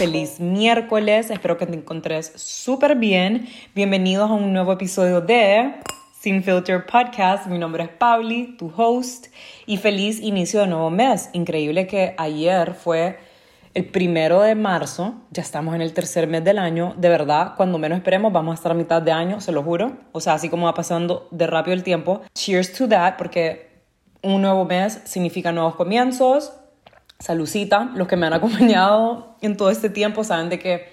feliz miércoles, espero que te encontres súper bien. Bienvenidos a un nuevo episodio de Sin Filter Podcast. Mi nombre es Pauli, tu host, y feliz inicio de nuevo mes. Increíble que ayer fue el primero de marzo, ya estamos en el tercer mes del año. De verdad, cuando menos esperemos, vamos a estar a mitad de año, se lo juro. O sea, así como va pasando de rápido el tiempo. Cheers to that, porque un nuevo mes significa nuevos comienzos Salucita, los que me han acompañado en todo este tiempo saben de que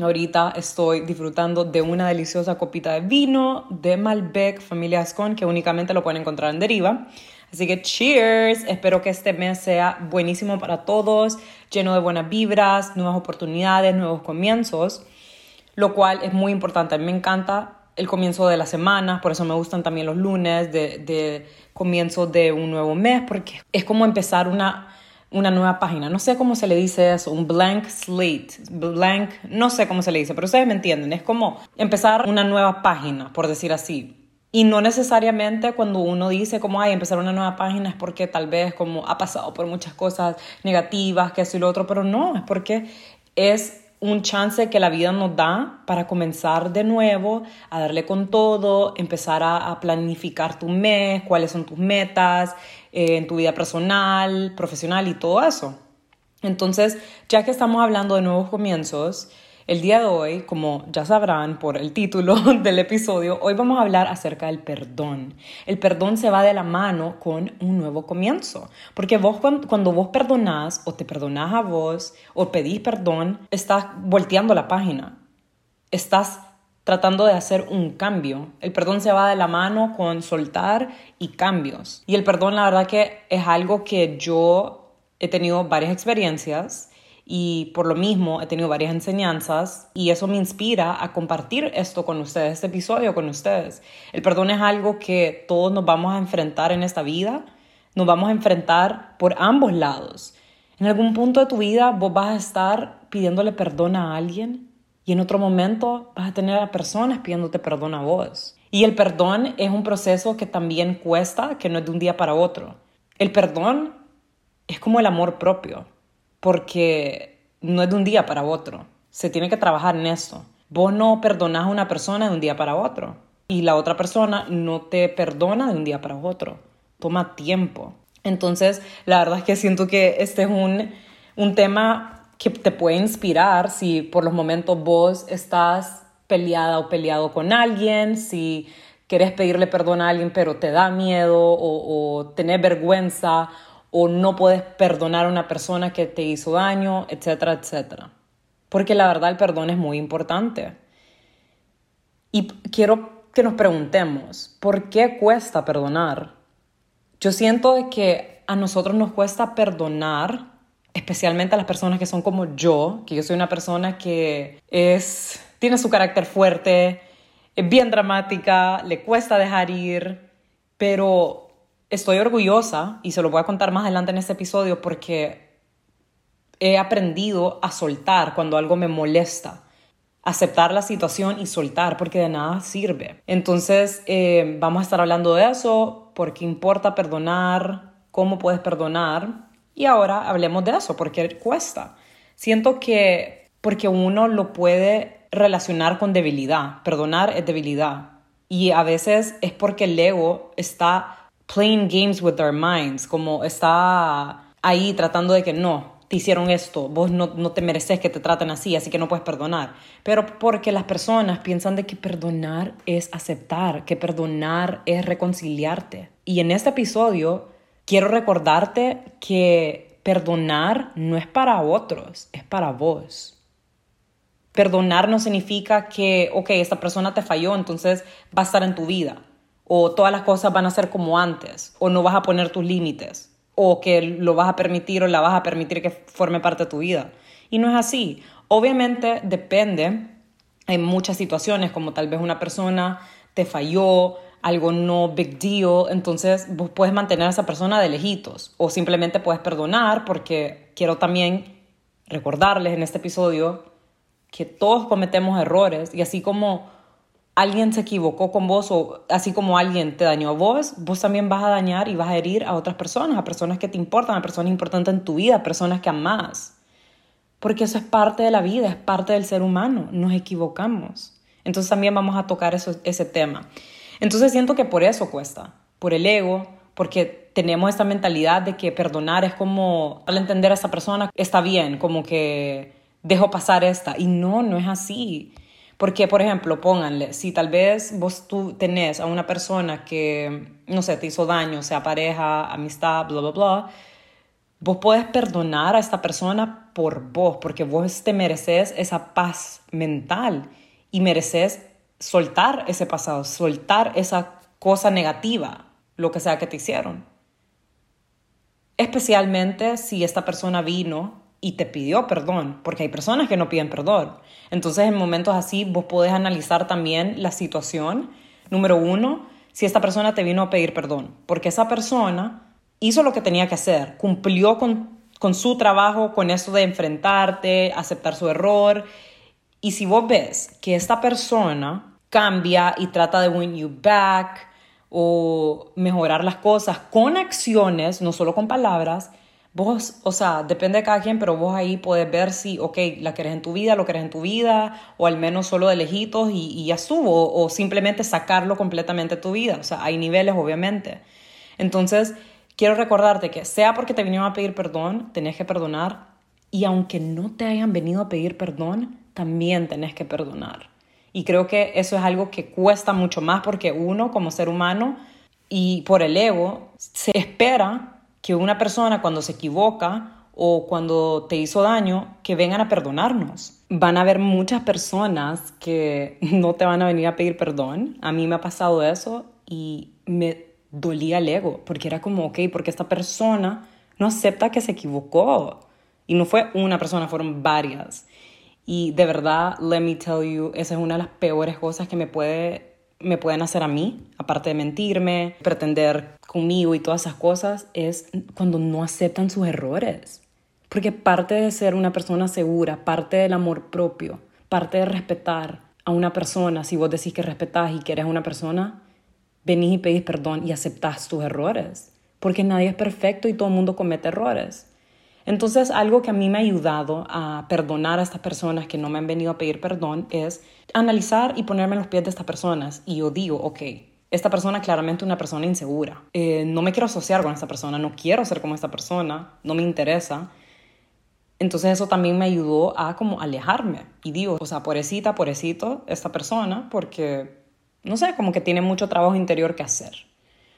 ahorita estoy disfrutando de una deliciosa copita de vino de Malbec Familia Ascon que únicamente lo pueden encontrar en Deriva. Así que cheers, espero que este mes sea buenísimo para todos, lleno de buenas vibras, nuevas oportunidades, nuevos comienzos, lo cual es muy importante. Me encanta el comienzo de la semana, por eso me gustan también los lunes de, de comienzo de un nuevo mes, porque es como empezar una una nueva página. No sé cómo se le dice eso, un blank slate, blank, no sé cómo se le dice, pero ustedes me entienden. Es como empezar una nueva página, por decir así. Y no necesariamente cuando uno dice como, ay, empezar una nueva página es porque tal vez como ha pasado por muchas cosas negativas, que eso y lo otro, pero no, es porque es un chance que la vida nos da para comenzar de nuevo, a darle con todo, empezar a, planificar tu mes, cuáles son tus metas, eh, en tu vida personal, profesional y todo eso. Entonces, ya que estamos hablando de nuevos comienzos, el día de hoy, como ya sabrán por el título del episodio, hoy vamos a hablar acerca del perdón. El perdón se va de la mano con un nuevo comienzo, porque vos cuando, vos perdonás o te perdonás a vos o pedís perdón, estás volteando la página. Estás tratando de hacer un cambio. El perdón se va de la mano con soltar y cambios. Y el perdón, la verdad que es algo que yo he tenido varias experiencias y por lo mismo he tenido varias enseñanzas y eso me inspira a compartir esto con ustedes, este episodio con ustedes. El perdón es algo que todos nos vamos a enfrentar en esta vida, nos vamos a enfrentar por ambos lados. En algún punto de tu vida vos vas a estar pidiéndole perdón a alguien y en otro momento vas a tener a personas pidiéndote perdón a vos. Y el perdón es un proceso que también cuesta, que no es de un día para otro. El perdón es como el amor propio, porque no es de un día para otro. Se tiene que trabajar en eso. Vos no perdonás a una persona de un día para otro y la otra persona no te perdona de un día para otro. Toma tiempo. Entonces, la verdad es que siento que este es un, un tema que te puede inspirar si por los momentos vos estás peleada o peleado con alguien, si quieres pedirle perdón a alguien pero te da miedo o, o tenés vergüenza o no puedes perdonar a una persona que te hizo daño, etcétera, etcétera. Porque la verdad el perdón es muy importante. Y quiero que nos preguntemos, ¿por qué cuesta perdonar? Yo siento que a nosotros nos cuesta perdonar especialmente a las personas que son como yo, que yo soy una persona que es, tiene su carácter fuerte, es bien dramática, le cuesta dejar ir, pero estoy orgullosa y se lo voy a contar más adelante en este episodio porque he aprendido a soltar cuando algo me molesta aceptar la situación y soltar porque de nada sirve. Entonces eh, vamos a estar hablando de eso, por qué importa perdonar, cómo puedes perdonar y ahora hablemos de eso, porque cuesta. Siento que porque uno lo puede relacionar con debilidad. Perdonar es debilidad. Y a veces es porque el ego está playing games with our minds, como está ahí tratando de que no, te hicieron esto, vos no, no, te mereces que te traten así, así que no puedes perdonar. Pero porque las personas piensan de que perdonar es aceptar, que perdonar es reconciliarte. Y en este episodio quiero recordarte que perdonar no es para otros, es para vos. Perdonar no significa que, ok, esta persona te falló, entonces va a estar en tu vida, o todas las cosas van a ser como antes, o no vas a poner tus límites, o que lo vas a permitir o la vas a permitir que forme parte de tu vida. Y no es así. Obviamente depende en muchas situaciones, como tal vez una persona te falló, algo no big deal, entonces vos puedes mantener a esa persona de lejitos o simplemente puedes perdonar porque quiero también recordarles en este episodio que todos cometemos errores y así como alguien se equivocó con vos o así como alguien te dañó a vos, vos también vas a dañar y vas a herir a otras personas, a personas que te importan, a personas importantes en tu vida, a personas que amás. porque eso es parte de la vida, es parte del ser humano, nos equivocamos. Entonces también vamos a tocar ese tema. Entonces siento que por eso cuesta, por el ego, porque tenemos esta mentalidad de que perdonar es como, al entender a esta persona, está bien, como que dejo pasar esta. Y no, no es así. Porque, por ejemplo, pónganle, si tal vez vos tú tenés a una persona que, no sé, te hizo daño, sea pareja, amistad, bla, bla, bla, vos podés perdonar a esta persona por vos, porque vos te mereces esa paz mental y mereces soltar ese pasado, soltar esa cosa negativa, lo que sea que te hicieron. Especialmente si esta persona vino y te pidió perdón, porque hay personas que no piden perdón. Entonces, en momentos así, vos podés analizar también la situación. Número uno, si esta persona te vino a pedir perdón, porque esa persona hizo lo que tenía que hacer, cumplió con, con su trabajo, con eso de enfrentarte, aceptar su error. Y si vos ves que esta persona cambia y trata de win you back o mejorar las cosas con acciones, no solo con palabras, vos, o sea, depende de cada quien, pero vos ahí puedes ver si, ok, la querés en tu vida, lo querés en tu vida, o al menos solo de lejitos y, y ya subo, o simplemente sacarlo completamente de tu vida. O sea, hay niveles, obviamente. Entonces, quiero recordarte que sea porque te vinieron a pedir perdón, tenés que perdonar, y aunque no te hayan venido a pedir perdón, también tenés que perdonar. Y creo que eso es algo que cuesta mucho más porque uno, como ser humano, y por el ego, se espera que una persona cuando se equivoca o cuando te hizo daño, que vengan a perdonarnos. Van a haber muchas personas que no te van a venir a pedir perdón. A mí me ha pasado eso y me dolía el ego, porque era como, ok, porque esta persona no acepta que se equivocó. Y no fue una persona, fueron varias. Y de verdad, let me tell you, esa es una de las peores cosas que me puede me pueden hacer a mí, aparte de mentirme, pretender conmigo y todas esas cosas, es cuando no aceptan sus errores. Porque parte de ser una persona segura, parte del amor propio, parte de respetar a una persona, si vos decís que respetás y que eres una persona, venís y pedís perdón y aceptás tus errores. Porque nadie es perfecto y todo el mundo comete errores. Entonces, algo que a mí me ha ayudado a perdonar a estas personas que no me han venido a pedir perdón es analizar y ponerme en los pies de estas personas. Y yo digo, ok, esta persona claramente una persona insegura. Eh, no me quiero asociar con esta persona, no quiero ser como esta persona, no me interesa. Entonces eso también me ayudó a como alejarme. Y digo, o sea, pobrecita, pobrecito, esta persona, porque, no sé, como que tiene mucho trabajo interior que hacer.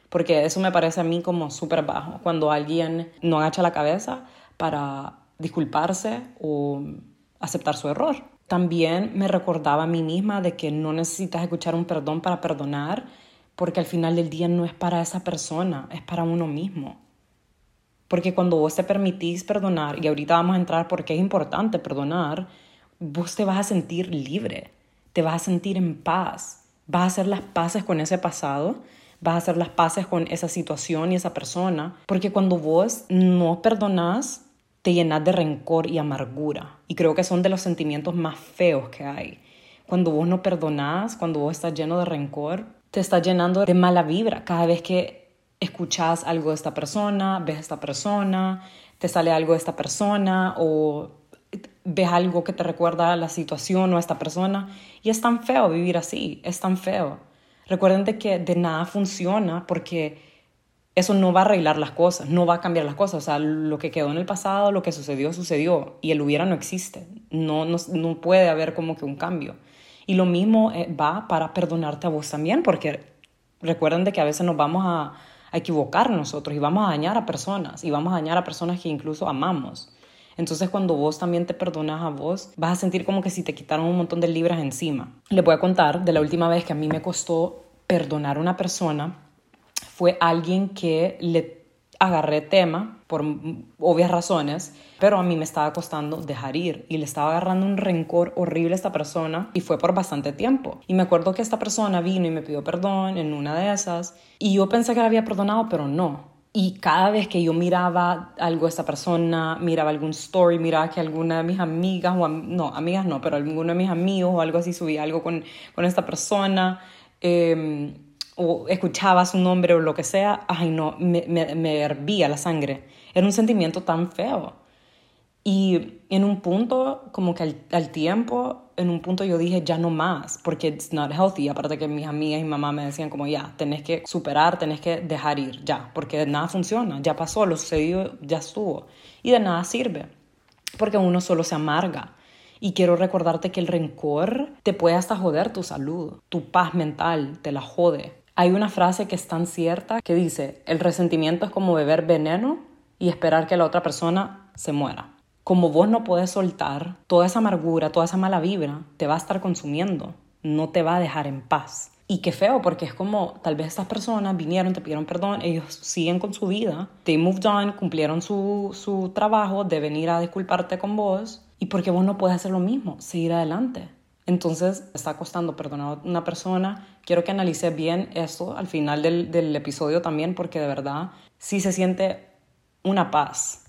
Porque eso me parece a mí como súper bajo. Cuando alguien no agacha la cabeza para disculparse o aceptar su error. También me recordaba a mí misma de que no necesitas escuchar un perdón para perdonar, porque al final del día no es para esa persona, es para uno mismo. Porque cuando vos te permitís perdonar, y ahorita vamos a entrar porque es importante perdonar, vos te vas a sentir libre, te vas a sentir en paz, vas a hacer las paces con ese pasado, vas a hacer las paces con esa situación y esa persona, porque cuando vos no perdonás, te llenas de rencor y amargura. Y creo que son de los sentimientos más feos que hay. Cuando vos no perdonás, cuando vos estás lleno de rencor, te estás llenando de mala vibra. Cada vez que escuchas algo de esta persona, ves a esta persona, te sale algo de esta persona o ves algo que te recuerda a la situación o a esta persona. Y es tan feo vivir así, es tan feo. Recuerden que de nada funciona porque eso no va a arreglar las cosas, no va a cambiar las cosas. O sea, lo que quedó en el pasado, lo que sucedió, sucedió. Y el hubiera no existe. No, no, no puede haber como que un cambio. Y lo mismo eh, va para perdonarte a vos también, porque recuerden de que a veces nos vamos a, a equivocar nosotros y vamos a dañar a personas y vamos a dañar a personas que incluso amamos. Entonces cuando vos también te perdonas a vos, vas a sentir como que si te quitaron un montón de libras encima. Les voy a contar de la última vez que a mí me costó perdonar a una persona fue alguien que le agarré tema por obvias razones, pero a mí me estaba costando dejar ir y le estaba agarrando un rencor horrible a esta persona y fue por bastante tiempo. Y me acuerdo que esta persona vino y me pidió perdón en una de esas y yo pensé que la había perdonado, pero no. Y cada vez que yo miraba algo de esta persona, miraba algún story, miraba que alguna de mis amigas, o no, amigas no, pero alguno de mis amigos o algo así subía algo con, con esta persona, eh, o escuchaba su nombre o lo que sea, ay no, me, me, hervía la sangre. Era un sentimiento tan feo. Y en un punto, como que al, tiempo, en un punto yo dije, ya no más, porque it's not healthy. Aparte que mis amigas y mamá me decían como, ya, tenés que superar, tenés que dejar ir, ya, porque nada funciona, ya pasó, lo sucedido ya estuvo. Y de nada sirve, porque uno solo se amarga. Y quiero recordarte que el rencor te puede hasta joder tu salud, tu paz mental, te la jode. Hay una frase que es tan cierta que dice, el resentimiento es como beber veneno y esperar que la otra persona se muera como vos no podés soltar, toda esa amargura, toda esa mala vibra te va a estar consumiendo, no te va a dejar en paz. Y qué feo, porque es como tal vez estas personas vinieron, te pidieron perdón, ellos siguen con su vida, they moved on, cumplieron su, su trabajo de venir a disculparte con vos, y porque vos no puedes hacer lo mismo, seguir adelante. Entonces, está costando perdonar a una persona. Quiero que analices bien esto al final del, del episodio también, porque de verdad sí se siente una paz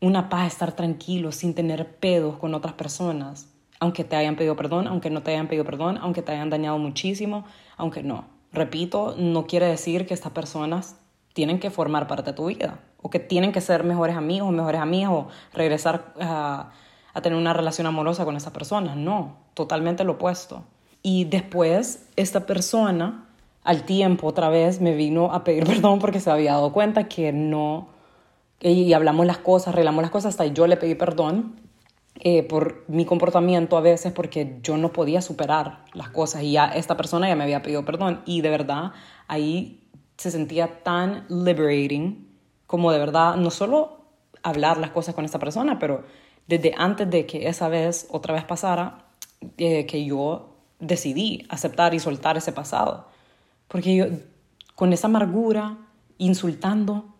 una paz estar tranquilo sin tener pedos con otras personas, aunque te hayan pedido perdón, aunque no te hayan pedido perdón, aunque te hayan dañado muchísimo, aunque no. Repito, no quiere decir que estas personas tienen que formar parte de tu vida o que tienen que ser mejores amigos mejores amigas regresar a, a tener una relación amorosa con esa persona. No, totalmente lo opuesto. Y después esta persona al tiempo otra vez me vino a pedir perdón porque se había dado cuenta que no y hablamos las cosas, arreglamos las cosas, hasta yo le pedí perdón eh, por mi comportamiento a veces porque yo no podía superar las cosas y ya esta persona ya me había pedido perdón y de verdad ahí se sentía tan liberating como de verdad no solo hablar las cosas con esta persona, pero desde antes de que esa vez otra vez pasara, eh, que yo decidí aceptar y soltar ese pasado. Porque yo, con esa amargura, insultando,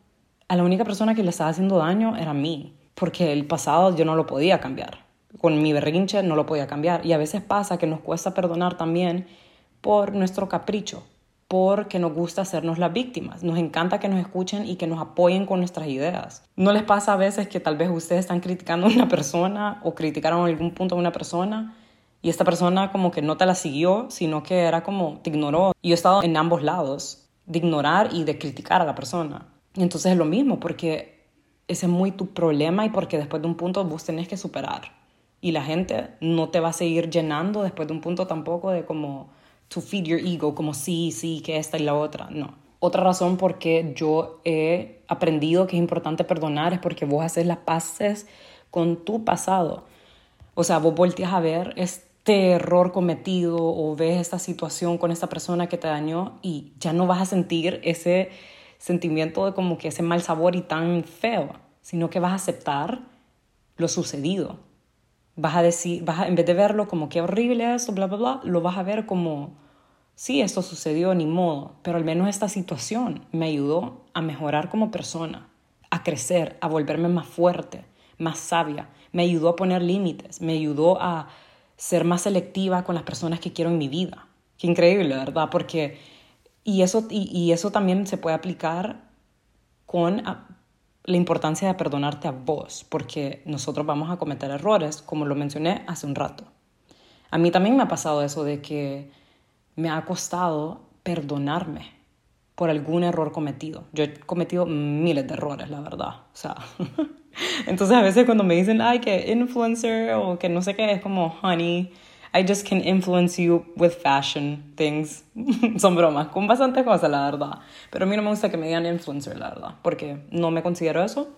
a la única persona que le estaba haciendo daño era a mí, porque el pasado yo no lo podía cambiar. Con mi berrinche no lo podía cambiar. Y a veces pasa que nos cuesta perdonar también por nuestro capricho, porque nos gusta hacernos las víctimas. Nos encanta que nos escuchen y que nos apoyen con nuestras ideas. ¿No les pasa a veces que tal vez ustedes están criticando a una persona o criticaron algún punto a una persona y esta persona como que no te la siguió, sino que era como te ignoró? Y yo he estado en ambos lados, de ignorar y de criticar a la persona. Y entonces es lo mismo, porque ese es muy tu problema y porque después de un punto vos tenés que superar. Y la gente no te va a seguir llenando después de un punto tampoco de como to feed your ego, como sí, sí, que esta y la otra. No. Otra razón por qué yo he aprendido que es importante perdonar es porque vos haces las paces con tu pasado. O sea, vos volteas a ver este error cometido o ves esta situación con esta persona que te dañó y ya no vas a sentir ese sentimiento de como que ese mal sabor y tan feo, sino que vas a aceptar lo sucedido. Vas a decir, vas en vez de verlo como qué horrible esto, bla, bla, bla, lo vas a ver como, sí, esto sucedió, ni modo, pero al menos esta situación me ayudó a mejorar como persona, a crecer, a volverme más fuerte, más sabia, me ayudó a poner límites, me ayudó a ser más selectiva con las personas que quiero en mi vida. Qué increíble, ¿verdad? Porque y eso, y, eso también se puede aplicar con la importancia de perdonarte a vos, porque nosotros vamos a cometer errores, como lo mencioné hace un rato. A mí también me ha pasado eso de que me ha costado perdonarme por algún error cometido. Yo he cometido miles de errores, la verdad. O sea, entonces a veces cuando me dicen, ay, que influencer o que no sé qué, es como, honey, I just can influence you with fashion things. Son bromas, con bastantes cosas, la verdad. Pero a mí no me gusta que me digan influencer, la verdad, porque no me considero eso.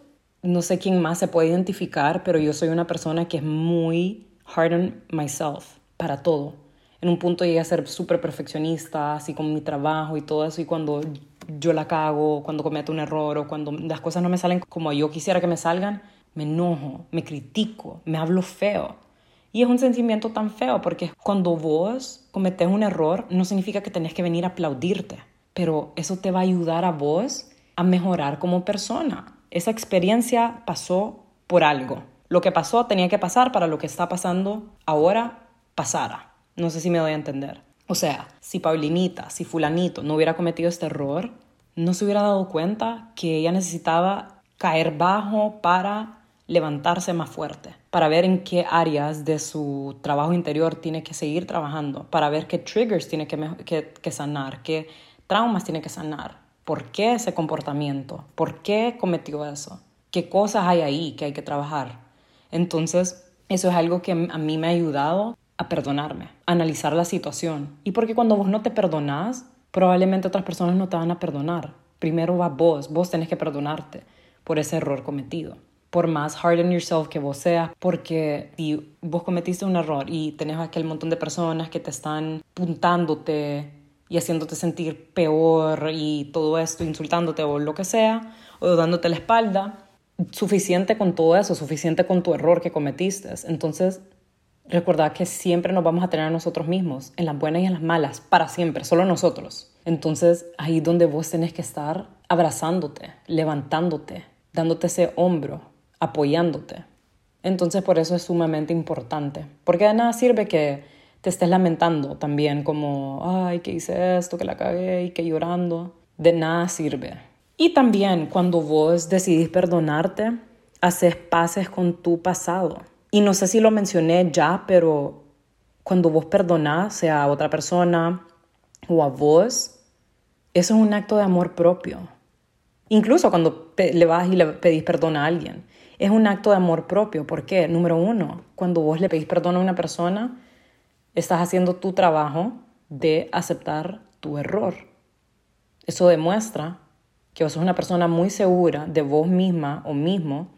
No sé quién más se puede identificar, pero yo soy una persona que es muy hard on myself para todo. En un punto llegué a ser súper perfeccionista, así con mi trabajo y todo eso, y cuando yo la cago, cuando cometo un error o cuando las cosas no me salen como yo quisiera que me salgan, me enojo, me critico, me hablo feo y es un sentimiento tan feo porque cuando vos cometes un error no significa que tenés que venir a aplaudirte, pero eso te va a ayudar a vos a mejorar como persona. Esa experiencia pasó por algo. Lo que pasó tenía que pasar para lo que está pasando ahora pasara. No sé si me doy a entender. O sea, si Paulinita, si fulanito no hubiera cometido este error, no se hubiera dado cuenta que ella necesitaba caer bajo para levantarse más fuerte, para ver en qué áreas de su trabajo interior tiene que seguir trabajando, para ver qué triggers tiene que, que, sanar, qué traumas tiene que sanar, por qué ese comportamiento, por qué cometió eso, qué cosas hay ahí que hay que trabajar. Entonces, eso es algo que a mí me ha ayudado a perdonarme, a analizar la situación. Y porque cuando vos no te perdonás, probablemente otras personas no te van a perdonar. Primero va vos, vos tenés que perdonarte por ese error cometido. Por más hard on yourself que vos seas, porque si vos cometiste un error y tenés aquel montón de personas que te están puntándote y haciéndote sentir peor y todo esto, insultándote o lo que sea, o dándote la espalda, suficiente con todo eso, suficiente con tu error que cometiste. Entonces, Recordad que siempre nos vamos a tener a nosotros mismos, en las buenas y en las malas, para siempre, solo nosotros. Entonces, ahí donde vos tenés que estar abrazándote, levantándote, dándote ese hombro, apoyándote. Entonces, por eso es sumamente importante, porque de nada sirve que te estés lamentando también como, ay, que hice esto, que la cagué y que llorando. De nada sirve. Y también cuando vos decidís perdonarte, haces paces con tu pasado y no sé si lo mencioné ya, pero cuando vos perdonás, a otra persona o a vos, eso es un acto de amor propio. Incluso cuando le vas y le pedís perdón a alguien, es un acto de amor propio. ¿Por qué? Número uno, cuando vos le pedís perdón a una persona, estás haciendo tu trabajo de aceptar tu error. Eso demuestra que vos sos una persona muy segura de vos misma o mismo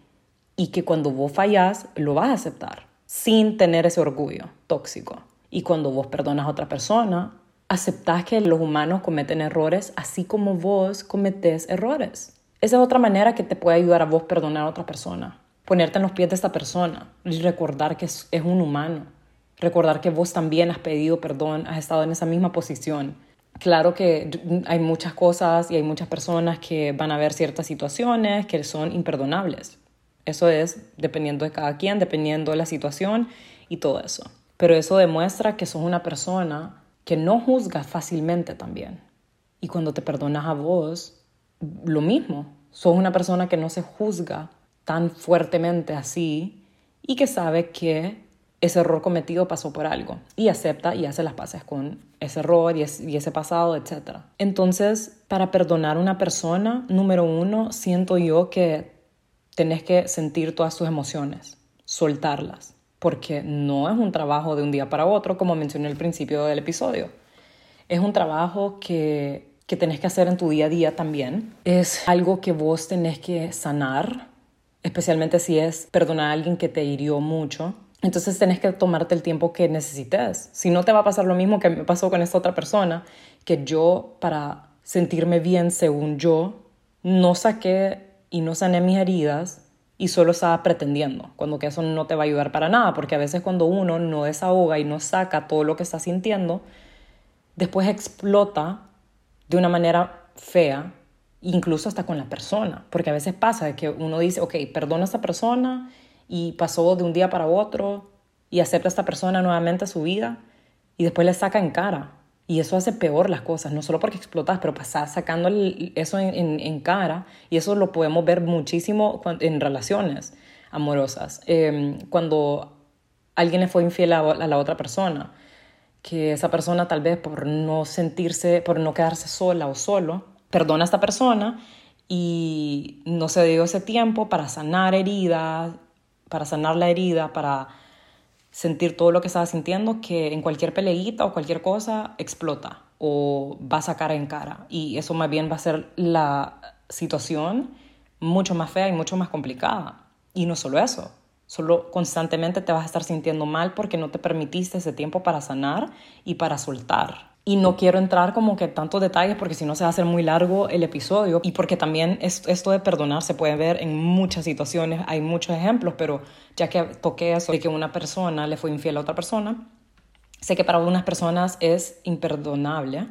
y que cuando vos fallás lo vas a aceptar sin tener ese orgullo tóxico. Y cuando vos perdonas a otra persona, aceptás que los humanos cometen errores así como vos cometés errores. Esa es otra manera que te puede ayudar a vos perdonar a otra persona. Ponerte en los pies de esta persona y recordar que es, un humano. Recordar que vos también has pedido perdón, has estado en esa misma posición. Claro que hay muchas cosas y hay muchas personas que van a ver ciertas situaciones que son imperdonables. Eso es dependiendo de cada quien, dependiendo de la situación y todo eso. Pero eso demuestra que sos una persona que no juzga fácilmente también. Y cuando te perdonas a vos, lo mismo. Sos una persona que no se juzga tan fuertemente así y que sabe que ese error cometido pasó por algo y acepta y hace las paces con ese error y, ese pasado, etc. Entonces, para perdonar a una persona, número uno, siento yo que tenés que sentir todas tus emociones, soltarlas, porque no es un trabajo de un día para otro, como mencioné al principio del episodio. Es un trabajo que, que tenés que hacer en tu día a día también. Es algo que vos tenés que sanar, especialmente si es perdonar a alguien que te hirió mucho. Entonces tenés que tomarte el tiempo que necesites. Si no te va a pasar lo mismo que me pasó con esta otra persona, que yo para sentirme bien según yo, no saqué y no sané mis heridas y solo estaba pretendiendo, cuando que eso no te va a ayudar para nada, porque a veces cuando uno no desahoga y no saca todo lo que está sintiendo, después explota de una manera fea, incluso hasta con la persona, porque a veces pasa que uno dice, ok, perdona a esta persona y pasó de un día para otro y acepta a esta persona nuevamente a su vida y después le saca en cara y eso hace peor las cosas, no solo porque explotas, pero pasas sacando eso en, cara. Y eso lo podemos ver muchísimo en relaciones amorosas. Em, cuando alguien le fue infiel a, la otra persona, que esa persona tal vez por no sentirse, por no quedarse sola o solo, perdona a esta persona y no se dio ese tiempo para sanar heridas, para sanar la herida, para sentir todo lo que estaba sintiendo, que en cualquier peleita o cualquier cosa explota o va a sacar en cara. Y eso más bien va a ser la situación mucho más fea y mucho más complicada. Y no solo eso, solo constantemente te vas a estar sintiendo mal porque no te permitiste ese tiempo para sanar y para soltar. Y no quiero entrar como que tantos detalles porque si no se va a hacer muy largo el episodio y porque también esto de perdonar se puede ver en muchas situaciones, hay muchos ejemplos, pero ya que toqué eso de que una persona le fue infiel a otra persona, sé que para algunas personas es imperdonable,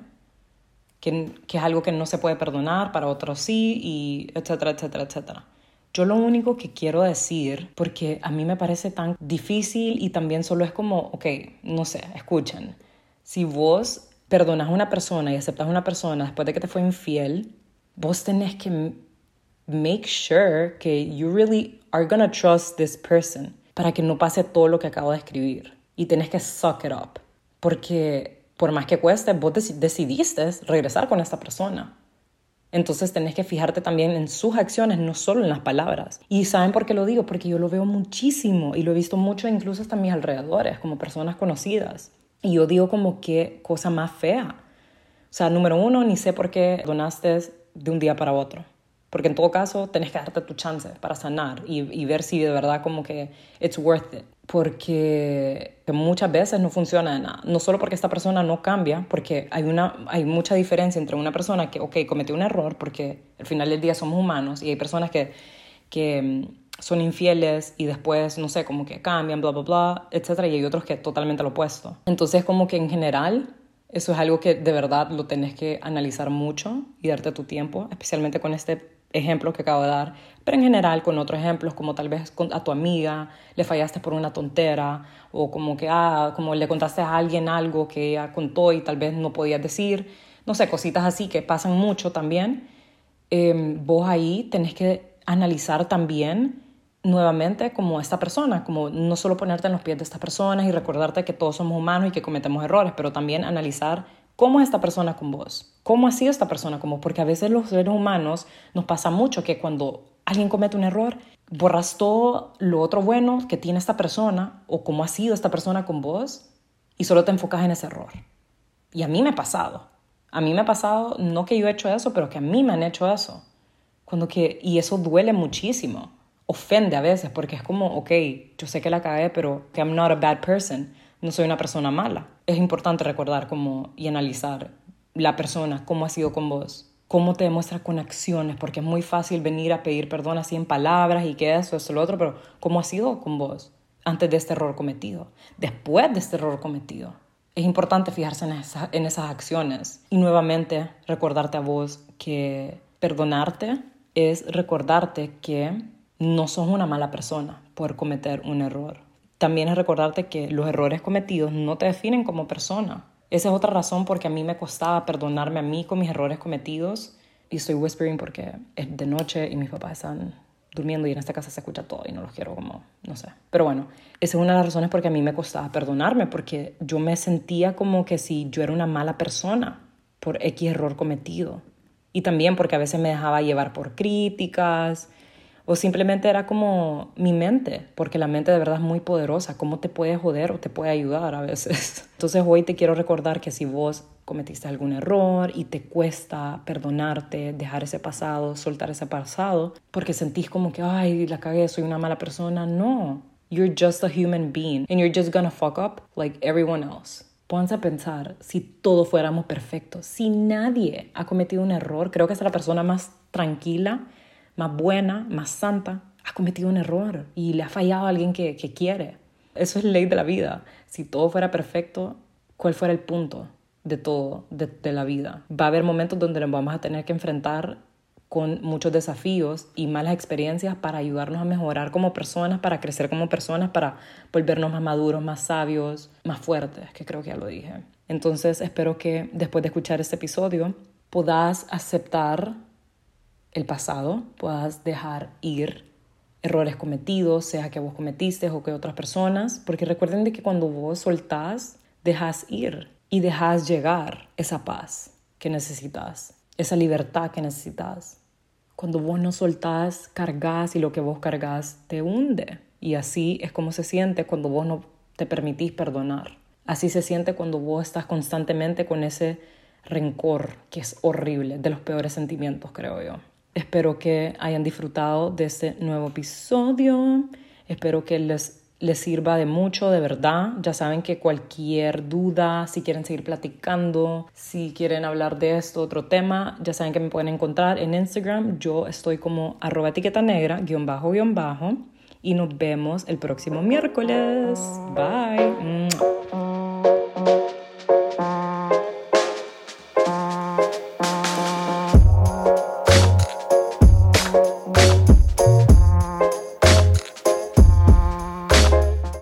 que, que es algo que no se puede perdonar, para otros sí, y etcétera, etcétera, etcétera. Yo lo único que quiero decir, porque a mí me parece tan difícil y también solo es como, ok, no sé, escuchen, si vos perdonas a una persona y aceptas a una persona después de que te fue infiel, vos tenés que make sure que you really are gonna trust this person para que no pase todo lo que acabo de escribir. Y tenés que suck it up. Porque por más que cueste, vos decidiste regresar con esta persona. Entonces tenés que fijarte también en sus acciones, no solo en las palabras. Y ¿saben por qué lo digo? Porque yo lo veo muchísimo y lo he visto mucho incluso hasta a mis alrededores, como personas conocidas. Y yo digo como qué cosa más fea. O sea, número uno, ni sé por qué donaste de un día para otro. Porque en todo caso tenés que darte tu chance para sanar y, y ver si de verdad como que it's worth it. Porque muchas veces no funciona de nada. No solo porque esta persona no cambia, porque hay, una, hay mucha diferencia entre una persona que, ok, cometió un error, porque al final del día somos humanos y hay personas que, que mm, son infieles y después, no sé, como que cambian, bla, bla, bla, etc. Y hay otros que totalmente lo opuesto. Entonces, como que en general, eso es algo que de verdad lo tenés que analizar mucho y darte tu tiempo, especialmente con este ejemplo que acabo de dar, pero en general con otros ejemplos, como tal vez a tu amiga le fallaste por una tontera, o como que, ah, como le contaste a alguien algo que ella contó y tal vez no podías decir, no sé, cositas así que pasan mucho también. Em, vos ahí tenés que analizar también nuevamente como esta persona, como no solo ponerte en los pies de estas personas y recordarte que todos somos humanos y que cometemos errores, pero también analizar ¿Cómo es esta persona con vos? ¿Cómo ha sido esta persona con vos? Porque a veces los seres humanos nos pasa mucho que cuando alguien comete un error, borras todo lo otro bueno que tiene esta persona o cómo ha sido esta persona con vos y solo te enfocas en ese error. Y a mí me ha pasado. A mí me ha pasado, no que yo he hecho eso, pero que a mí me han hecho eso. Cuando que, y eso duele muchísimo. Ofende a veces porque es como, ok, yo sé que la cagué, pero que I'm not a bad person no soy una persona mala. Es importante recordar cómo y analizar la persona, cómo ha sido con vos, cómo te demuestra con acciones, porque es muy fácil venir a pedir perdón así en palabras y que eso, eso, lo otro, pero cómo ha sido con vos antes de este error cometido, después de este error cometido. Es importante fijarse en, en esas acciones y nuevamente recordarte a vos que perdonarte es recordarte que no sos una mala persona por cometer un error también es recordarte que los errores cometidos no te definen como persona. Esa es otra razón porque a mí me costaba perdonarme a mí con mis errores cometidos. Y estoy whispering porque es de noche y mis papás están durmiendo y en esta casa se escucha todo y no los quiero como, no sé. Pero bueno, esa es una de las razones porque a mí me costaba perdonarme, porque yo me sentía como que si yo era una mala persona por X error cometido. Y también porque a veces me dejaba llevar por críticas o simplemente era como mi mente, porque la mente de verdad es muy poderosa, cómo te puede joder o te puede ayudar a veces. Entonces hoy te quiero recordar que si vos cometiste algún error y te cuesta perdonarte, dejar ese pasado, soltar ese pasado, porque sentís como que, ay, la cagué, soy una mala persona, no. You're just a human being and you're just gonna fuck up like everyone else. Pónganse a pensar, si todos fuéramos perfectos, si nadie ha cometido un error, creo que es la persona más tranquila más buena, más santa, ha cometido un error y le ha fallado a alguien que, quiere. Eso es ley de la vida. Si todo fuera perfecto, ¿cuál fuera el punto de todo, de, de la vida? Va a haber momentos donde nos vamos a tener que enfrentar con muchos desafíos y malas experiencias para ayudarnos a mejorar como personas, para crecer como personas, para volvernos más maduros, más sabios, más fuertes, que creo que ya lo dije. Entonces espero que después de escuchar este episodio puedas aceptar el pasado, puedas dejar ir errores cometidos, sea que vos cometiste o que otras personas, porque recuerden de que cuando vos soltás, dejas ir y dejas llegar esa paz que necesitas, esa libertad que necesitas. Cuando vos no soltás, cargas y lo que vos cargas te hunde. Y así es como se siente cuando vos no te permitís perdonar. Así se siente cuando vos estás constantemente con ese rencor que es horrible, de los peores sentimientos, creo yo. Espero que hayan disfrutado de este nuevo episodio. Espero que les, les sirva de mucho, de verdad. Ya saben que cualquier duda, si quieren seguir platicando, si quieren hablar de esto, otro tema, ya saben que me pueden encontrar en Instagram. Yo estoy como arroba etiqueta negra, guion bajo, guion bajo. Y nos vemos el próximo miércoles. Bye.